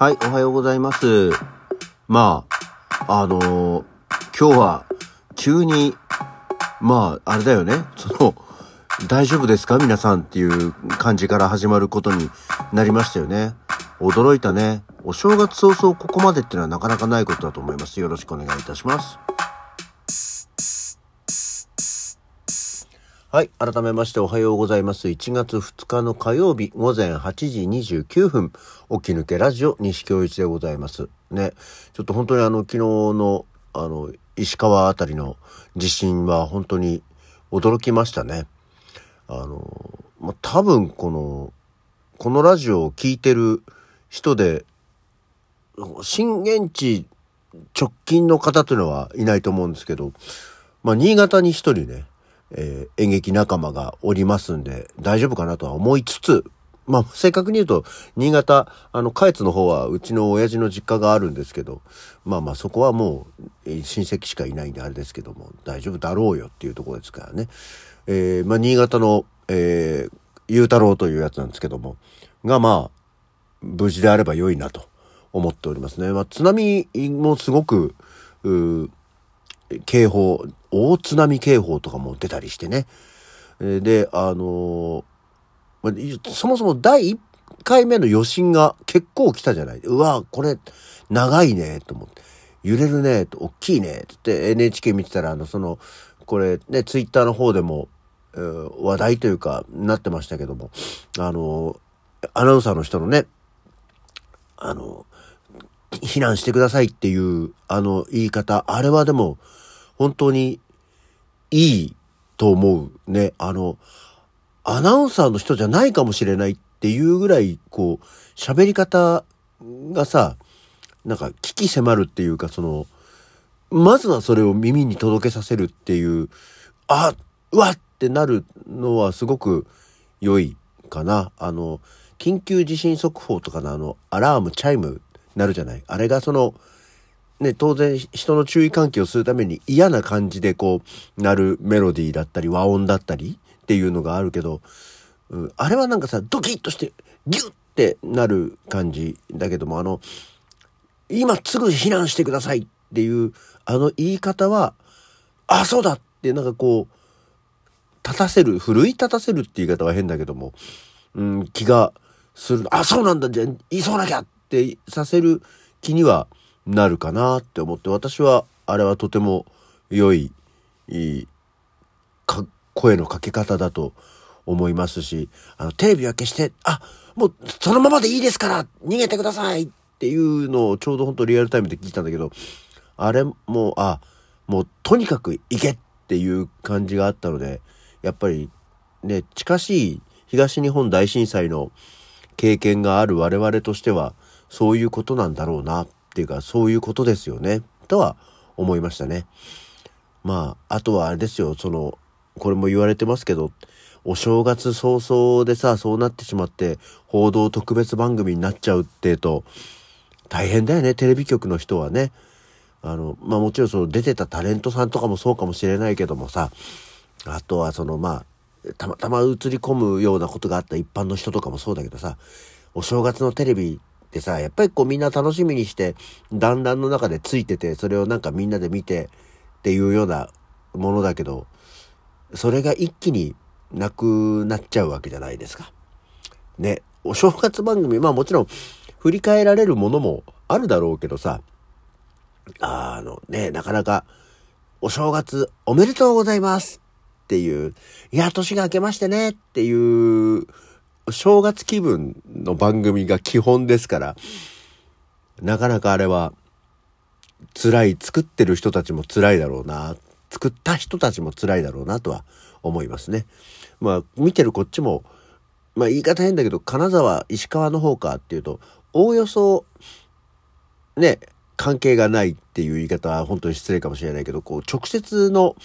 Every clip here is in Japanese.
はい、おはようございます。まあ、あのー今日は、急に、まあ、あれだよね、その、大丈夫ですか？皆さんっていう感じから始まることになりましたよね。驚いたね。お正月早々ここまでっていうのはなかなかないことだと思います。よろしくお願いいたします。はい。改めましておはようございます。1月2日の火曜日午前8時29分、起き抜けラジオ西京一でございます。ね。ちょっと本当にあの、昨日の、あの、石川あたりの地震は本当に驚きましたね。あの、まあ、多分この、このラジオを聞いてる人で、震源地直近の方というのはいないと思うんですけど、まあ、新潟に一人ね、えー演劇仲間がおりますんで、大丈夫かなとは思いつつ、まあ、正確に言うと、新潟、あの、下越の方は、うちの親父の実家があるんですけど、まあまあ、そこはもう、親戚しかいないんであれですけども、大丈夫だろうよっていうところですからね。えーまあ、新潟の、えー、ゆうたろうというやつなんですけども、が、まあ、無事であれば良いなと思っておりますね。まあ、津波もすごく、うー警報、大津波警報とかも出たりしてね。で、あのーそもそも第1回目の余震が結構来たじゃない。うわ、これ、長いね、と思って。揺れるね、と、大きいね、って言って NHK 見てたら、あの、その、これね、ツイッターの方でも、話題というか、なってましたけども、あのアナウンサーの人のね、あの、避難してくださいっていう、あの言い方、あれはでも、本当にいいと思うね。あの、アナウンサーの人じゃないかもしれないっていうぐらい、こう、喋り方がさ、なんか、鬼気迫るっていうか、その、まずはそれを耳に届けさせるっていう、あ、うわってなるのはすごく良いかな。あの、緊急地震速報とかのあの、アラーム、チャイムなるじゃない？あれがその、ね、当然人の注意喚起をするために嫌な感じでこう、なるメロディーだったり和音だったりっていうのがあるけど、うんあれはなんかさ、ドキッとしてギュッってなる感じだけども、あの、今すぐ避難してくださいっていう、あの言い方は、あ、そうだってなんかこう、立たせる、奮い立たせるって言い方は変だけども、うん、気がする。あ、そうなんだ、じゃあ、急がなきゃってさせる気にはなるかなって思って、私は、あれはとても良い、いい、声のかけ方だと思いますし、あの、テレビは消して、あ、もう、そのままでいいですから逃げてくださいっていうのをちょうど本当リアルタイムで聞いたんだけど、あれも、あ、もうとにかく行けっていう感じがあったので、やっぱりね、近しい東日本大震災の経験がある我々としては、そういうことなんだろうなっていうか、そういうことですよね、とは思いましたね。まあ、あとはあれですよ、その、これも言われてますけど、お正月早々でさ、そうなってしまって、報道特別番組になっちゃうってと、大変だよね、テレビ局の人はね。あの、まあもちろんその出てたタレントさんとかもそうかもしれないけどもさ、あとはそのまあ、たまたま映り込むようなことがあった一般の人とかもそうだけどさ、お正月のテレビってさ、やっぱりこうみんな楽しみにして、団らんの中でついてて、それをなんかみんなで見てっていうようなものだけど、それが一気になくなっちゃうわけじゃないですか。ね、お正月番組、まあもちろん振り返られるものもあるだろうけどさ、あのね、なかなか、お正月おめでとうございますっていう、いや、年が明けましてねっていう、正月気分の番組が基本ですから、なかなかあれは、辛い、作ってる人たちも辛いだろうな、作った人たちも辛いだろうなとは思いますね。まあ、見てるこっちも、まあ言い方変だけど、金沢、石川の方かっていうと、おおよそ、ね、関係がないっていう言い方は本当に失礼かもしれないけど、こう、直接の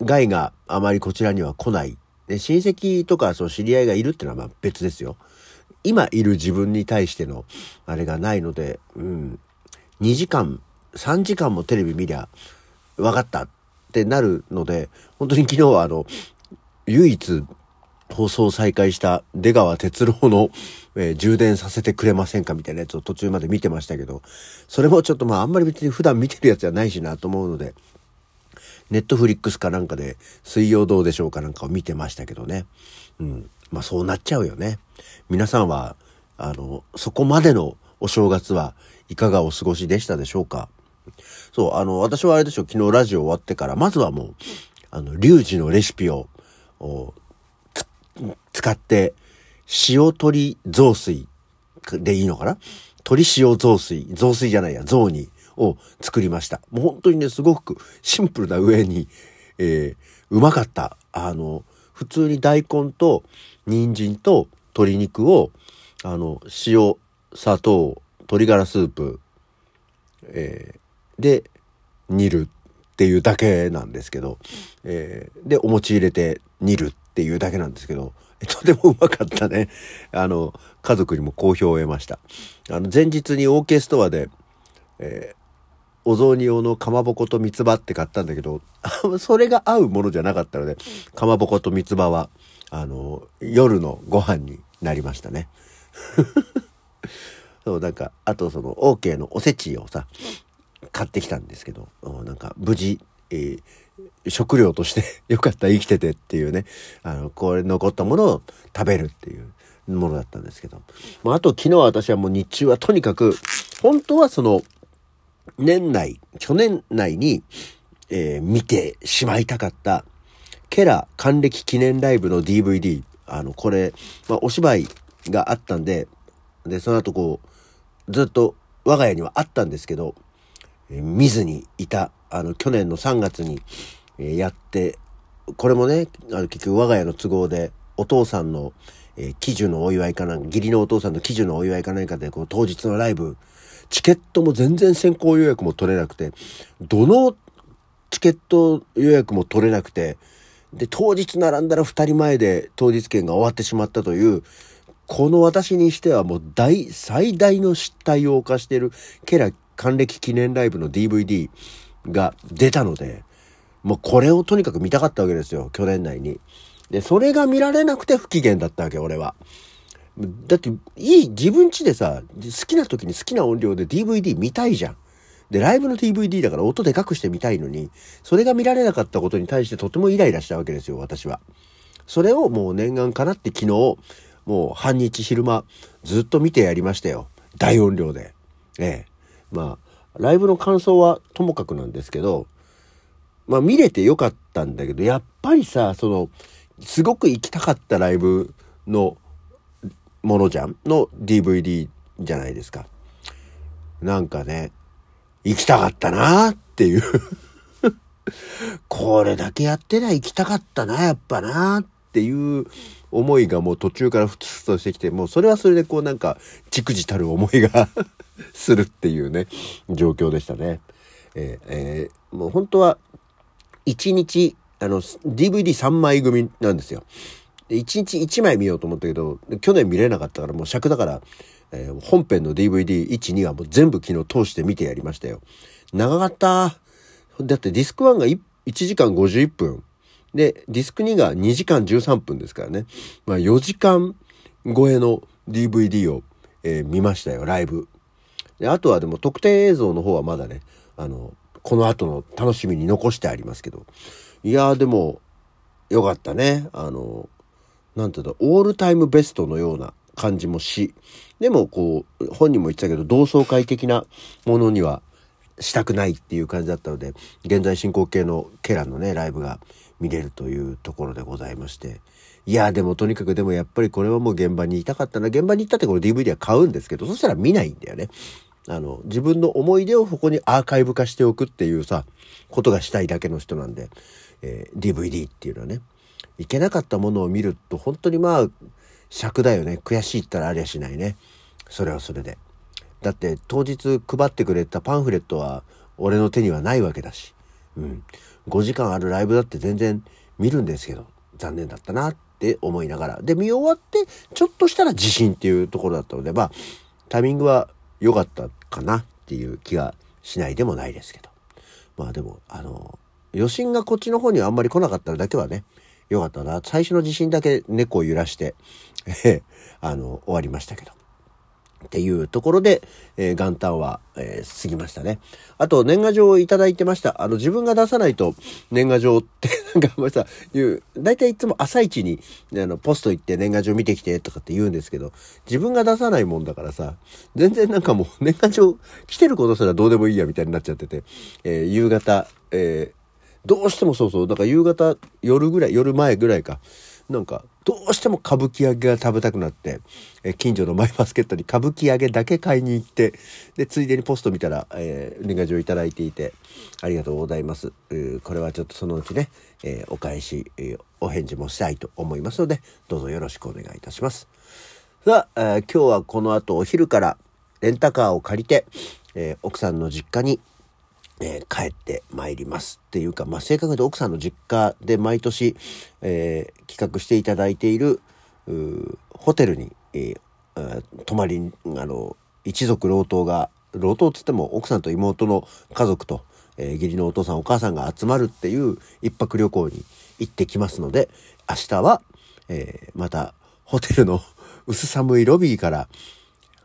害があまりこちらには来ない。で親戚とかその知り合いがいるっていうのはまあ別ですよ。今いる自分に対してのあれがないので、うん、2時間、3時間もテレビ見りゃ分かったってなるので、本当に昨日はあの、唯一放送再開した出川哲郎の、えー、充電させてくれませんかみたいなやつを途中まで見てましたけど、それもちょっとまああんまり別に普段見てるやつじゃないしなと思うので、ネットフリックスかなんかで水曜どうでしょうかなんかを見てましたけどね。うん。まあそうなっちゃうよね。皆さんは、あの、そこまでのお正月はいかがお過ごしでしたでしょうか？そう、あの、私はあれでしょ、昨日ラジオ終わってから、まずはもう、あの、リュウジのレシピを、使って、塩鶏雑炊でいいのかな？鶏塩雑炊、雑炊じゃないや、雑煮を作りました。もう本当にね、すごくシンプルな上に、えー、うまかった。あの、普通に大根と人参と鶏肉を、あの、塩、砂糖、鶏ガラスープ、えー、で、煮るっていうだけなんですけど、えー、で、お餅入れて煮るっていうだけなんですけど、とてもうまかったね。あの、家族にも好評を得ました。あの、前日に OK ストアで、えー、お雑煮用のかまぼこと三つ葉って買ったんだけど、それが合うものじゃなかったので、かまぼこと三つ葉は、あの、夜のご飯になりましたね。そう、なんか、あとその、OK のおせちをさ、買ってきたんですけど、なんか、無事、えー、食料として よかった生きててっていうね、あの、これ残ったものを食べるっていうものだったんですけど。まあ、あと昨日私はもう日中はとにかく、本当はその、年内、去年内に、えー、見てしまいたかった、ケラ還暦記念ライブの DVD、あの、これ、まあ、お芝居があったんで、で、その後こう、ずっと我が家にはあったんですけど、見ずにいた、あの、去年の3月に、え、やって、これもね、あの、結局我が家の都合で、お父さんの、えー、喜寿のお祝いかなんか、義理のお父さんの喜寿のお祝いか何かで、こう、当日のライブ、チケットも全然先行予約も取れなくて、どのチケット予約も取れなくて、で、当日並んだら二人前で当日券が終わってしまったという、この私にしてはもう大、最大の失態を犯しているケラ還暦記念ライブの DVD が出たので、もうこれをとにかく見たかったわけですよ、去年内に。で、それが見られなくて不機嫌だったわけ、俺は。だって、いい、自分家でさ、好きな時に好きな音量で DVD 見たいじゃん。で、ライブの DVD だから音でかくして見たいのに、それが見られなかったことに対してとてもイライラしたわけですよ、私は。それをもう念願かなって昨日、もう半日昼間、ずっと見てやりましたよ。大音量で。ええ。まあ、ライブの感想はともかくなんですけど、まあ見れてよかったんだけど、やっぱりさ、その、すごく行きたかったライブのものじゃん？の DVD じゃないですか。なんかね、行きたかったなっていう。これだけやってない行きたかったな、やっぱなっていう思いがもう途中からふつふつとしてきて、もうそれはそれでこうなんか、じくじたる思いが するっていうね、状況でしたね。えー、えー、もう本当は、1日、あの、DVD3 枚組なんですよ。で、1日1枚見ようと思ったけど、去年見れなかったからもう尺だから、えー、本編の DVD1、2はもう全部昨日通して見てやりましたよ。長かった。だってディスク1が 1, 1時間51分。で、ディスク2が2時間13分ですからね。まあ4時間超えの DVD を、えー、見ましたよ、ライブ。で、あとはでも特典映像の方はまだね、あの、この後の楽しみに残してありますけど。いやーでも、よかったね。あの、なんていうの、オールタイムベストのような感じもし、でもこう、本人も言ってたけど、同窓会的なものにはしたくないっていう感じだったので、現在進行形のケラのね、ライブが見れるというところでございまして。いや、でもとにかくでもやっぱりこれはもう現場にいたかったな。現場に行ったってこれ DVD は買うんですけど、そしたら見ないんだよね。あの、自分の思い出をここにアーカイブ化しておくっていうさ、ことがしたいだけの人なんで、えー、DVD っていうのはね。いけなかったものを見ると本当にまあ尺だよね悔しいったらありゃしないねそれはそれでだって当日配ってくれたパンフレットは俺の手にはないわけだしうん5時間あるライブだって全然見るんですけど残念だったなって思いながらで見終わってちょっとしたら自信っていうところだったのでまあタイミングは良かったかなっていう気がしないでもないですけどまあでもあの余震がこっちの方にはあんまり来なかっただけはねよかったな。最初の地震だけ猫を揺らして、え あの、終わりましたけど。っていうところで、えー、元旦は、えー、過ぎましたね。あと、年賀状をいただいてました。あの、自分が出さないと年賀状って、なんか、まさ、言う、大体いつも朝一に、あの、ポスト行って年賀状見てきてとかって言うんですけど、自分が出さないもんだからさ、全然なんかもう年賀状来てることすらどうでもいいやみたいになっちゃってて、えー、夕方、えどうしてもそうそう、だから夕方、夜ぐらい、夜前ぐらいか、なんか、どうしても歌舞伎揚げが食べたくなって、え近所のマイバスケットに歌舞伎揚げだけ買いに行って、で、ついでにポスト見たら、えー、年賀状いただいていて、ありがとうございます。これはちょっとそのうちね、えー、お返し、え、お返事もしたいと思いますので、どうぞよろしくお願いいたします。さあ、え、今日はこの後お昼からレンタカーを借りて、え奥さんの実家にえー、帰ってまいりますっていうか、まあ、正確に言うと奥さんの実家で毎年、えー、企画していただいている、ホテルに、えー、泊まり、あの、一族老頭が、老頭っつっても奥さんと妹の家族と、えー、義理のお父さんお母さんが集まるっていう一泊旅行に行ってきますので、明日は、えー、またホテルの 薄寒いロビーから、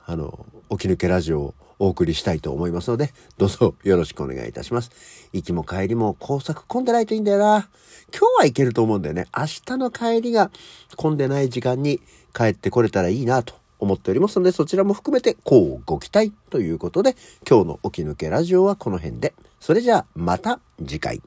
あの、起き抜けラジオをお送りしたいと思いますので、どうぞよろしくお願いいたします。行きも帰りも工作混んでないといいんだよな。今日は行けると思うんだよね。明日の帰りが混んでない時間に帰ってこれたらいいなと思っておりますので、そちらも含めて、こうご期待ということで、今日の起き抜けラジオはこの辺で。それじゃあ、また次回。